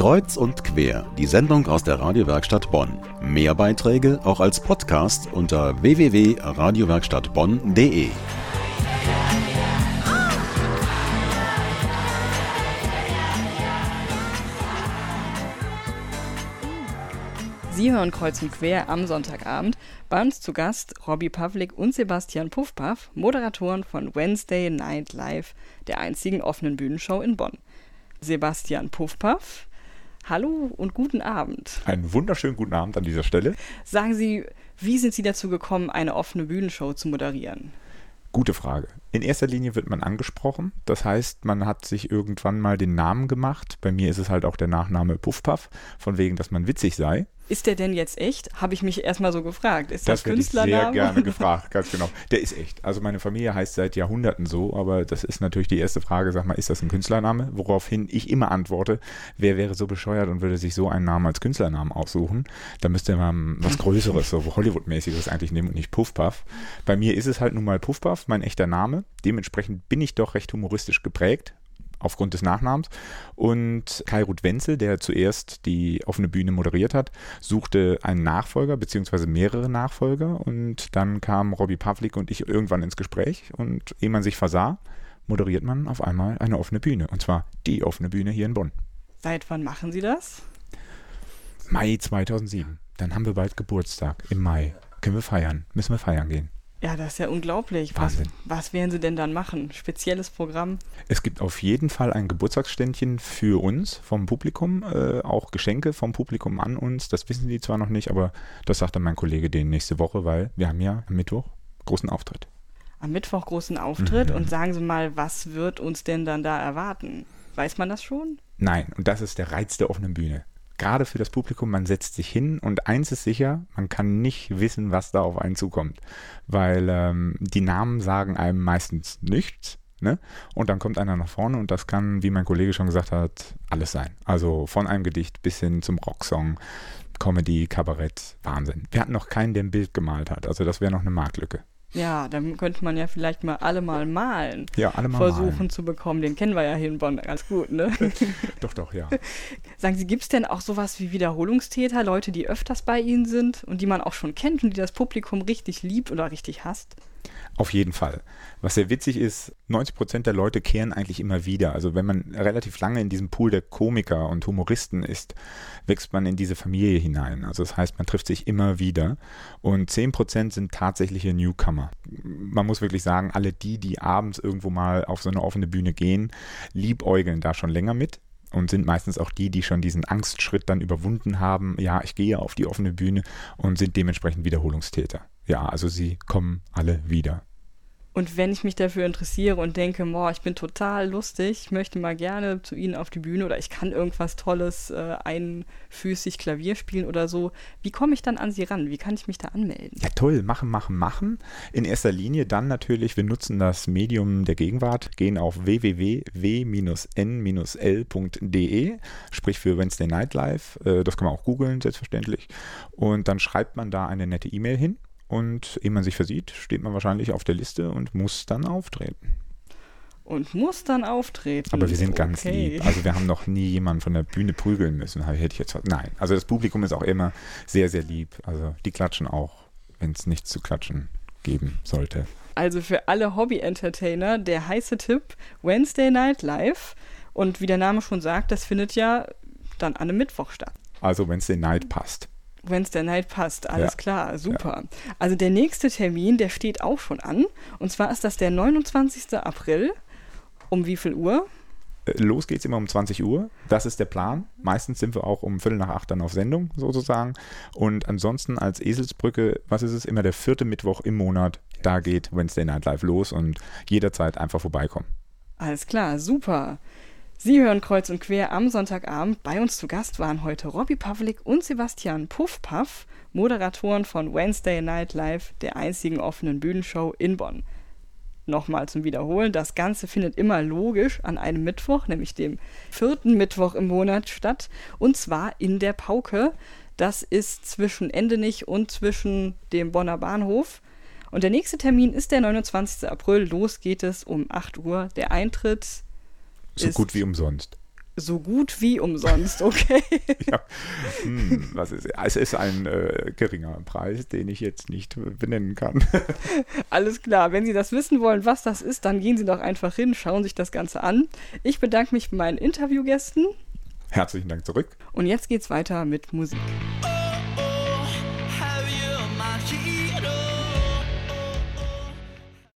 Kreuz und quer, die Sendung aus der Radiowerkstatt Bonn. Mehr Beiträge auch als Podcast unter www.radiowerkstattbonn.de. Sie hören Kreuz und Quer am Sonntagabend. Bei uns zu Gast Robbie Pavlik und Sebastian Puffpaff, Moderatoren von Wednesday Night Live, der einzigen offenen Bühnenshow in Bonn. Sebastian Puffpaff, hallo und guten Abend. Einen wunderschönen guten Abend an dieser Stelle. Sagen Sie, wie sind Sie dazu gekommen, eine offene Bühnenshow zu moderieren? Gute Frage. In erster Linie wird man angesprochen. Das heißt, man hat sich irgendwann mal den Namen gemacht. Bei mir ist es halt auch der Nachname Puffpaff, von wegen, dass man witzig sei. Ist der denn jetzt echt? Habe ich mich erstmal so gefragt. Ist das, das Künstlername? sehr gerne gefragt, ganz genau. Der ist echt. Also meine Familie heißt seit Jahrhunderten so, aber das ist natürlich die erste Frage. Sag mal, ist das ein Künstlername? Woraufhin ich immer antworte, wer wäre so bescheuert und würde sich so einen Namen als Künstlernamen aussuchen? Da müsste man was Größeres, so Hollywood-mäßiges eigentlich nehmen und nicht Puffpuff. Bei mir ist es halt nun mal Puffpuff, mein echter Name. Dementsprechend bin ich doch recht humoristisch geprägt aufgrund des Nachnamens. Und Kai Ruth Wenzel, der zuerst die offene Bühne moderiert hat, suchte einen Nachfolger beziehungsweise mehrere Nachfolger und dann kam Robbie Pavlik und ich irgendwann ins Gespräch und ehe man sich versah, moderiert man auf einmal eine offene Bühne und zwar die offene Bühne hier in Bonn. Seit wann machen Sie das? Mai 2007. Dann haben wir bald Geburtstag im Mai. Können wir feiern? Müssen wir feiern gehen? Ja, das ist ja unglaublich. Wahnsinn. Was, was werden Sie denn dann machen? Spezielles Programm? Es gibt auf jeden Fall ein Geburtstagsständchen für uns vom Publikum, äh, auch Geschenke vom Publikum an uns. Das wissen die zwar noch nicht, aber das sagt dann mein Kollege denen nächste Woche, weil wir haben ja am Mittwoch großen Auftritt. Am Mittwoch großen Auftritt mhm. und sagen Sie mal, was wird uns denn dann da erwarten? Weiß man das schon? Nein, und das ist der Reiz der offenen Bühne gerade für das Publikum, man setzt sich hin und eins ist sicher, man kann nicht wissen, was da auf einen zukommt, weil ähm, die Namen sagen einem meistens nichts. Ne? Und dann kommt einer nach vorne und das kann, wie mein Kollege schon gesagt hat, alles sein. Also von einem Gedicht bis hin zum Rocksong, Comedy, Kabarett, Wahnsinn. Wir hatten noch keinen, der ein Bild gemalt hat. Also das wäre noch eine Marktlücke. Ja, dann könnte man ja vielleicht mal alle mal malen. Ja, alle mal versuchen malen. zu bekommen. Den kennen wir ja hier in Bonn ganz gut, ne? doch, doch, ja. Sagen Sie, gibt es denn auch sowas wie Wiederholungstäter, Leute, die öfters bei Ihnen sind und die man auch schon kennt und die das Publikum richtig liebt oder richtig hasst? Auf jeden Fall. Was sehr witzig ist, 90 Prozent der Leute kehren eigentlich immer wieder. Also wenn man relativ lange in diesem Pool der Komiker und Humoristen ist, wächst man in diese Familie hinein. Also das heißt, man trifft sich immer wieder. Und 10 Prozent sind tatsächliche Newcomer. Man muss wirklich sagen, alle die, die abends irgendwo mal auf so eine offene Bühne gehen, liebäugeln da schon länger mit und sind meistens auch die, die schon diesen Angstschritt dann überwunden haben. Ja, ich gehe auf die offene Bühne und sind dementsprechend Wiederholungstäter. Ja, also sie kommen alle wieder. Und wenn ich mich dafür interessiere und denke, boah, ich bin total lustig, ich möchte mal gerne zu Ihnen auf die Bühne oder ich kann irgendwas Tolles, äh, einfüßig Klavier spielen oder so, wie komme ich dann an Sie ran? Wie kann ich mich da anmelden? Ja, toll, machen, machen, machen. In erster Linie dann natürlich, wir nutzen das Medium der Gegenwart, gehen auf www.w-n-l.de, sprich für Wednesday Night Live. Äh, das kann man auch googeln, selbstverständlich. Und dann schreibt man da eine nette E-Mail hin und ehe man sich versieht, steht man wahrscheinlich auf der Liste und muss dann auftreten. Und muss dann auftreten. Aber wir sind ganz okay. lieb. Also wir haben noch nie jemanden von der Bühne prügeln müssen. Hätte ich jetzt. Nein. Also das Publikum ist auch immer sehr, sehr lieb. Also die klatschen auch, wenn es nichts zu klatschen geben sollte. Also für alle Hobby-Entertainer der heiße Tipp: Wednesday Night Live. Und wie der Name schon sagt, das findet ja dann an einem Mittwoch statt. Also Wednesday Night passt. Wednesday Night passt, alles ja. klar, super. Ja. Also der nächste Termin, der steht auch schon an. Und zwar ist das der 29. April. Um wie viel Uhr? Äh, los geht's immer um 20 Uhr. Das ist der Plan. Meistens sind wir auch um Viertel nach acht dann auf Sendung sozusagen. Und ansonsten als Eselsbrücke, was ist es? Immer der vierte Mittwoch im Monat. Da geht Wednesday Night Live los und jederzeit einfach vorbeikommen. Alles klar, super. Sie hören Kreuz und Quer am Sonntagabend. Bei uns zu Gast waren heute Robbie Pavlik und Sebastian Puffpaff, Moderatoren von Wednesday Night Live, der einzigen offenen Bühnenshow in Bonn. Nochmal zum Wiederholen, das Ganze findet immer logisch an einem Mittwoch, nämlich dem vierten Mittwoch im Monat statt, und zwar in der Pauke. Das ist zwischen Endenich und zwischen dem Bonner Bahnhof. Und der nächste Termin ist der 29. April. Los geht es um 8 Uhr. Der Eintritt so gut wie umsonst. so gut wie umsonst, okay? ja. Hm, was ist, es ist ein äh, geringer Preis, den ich jetzt nicht benennen kann. Alles klar, wenn Sie das wissen wollen, was das ist, dann gehen Sie doch einfach hin, schauen sich das Ganze an. Ich bedanke mich bei meinen Interviewgästen. Herzlichen Dank zurück. Und jetzt geht's weiter mit Musik.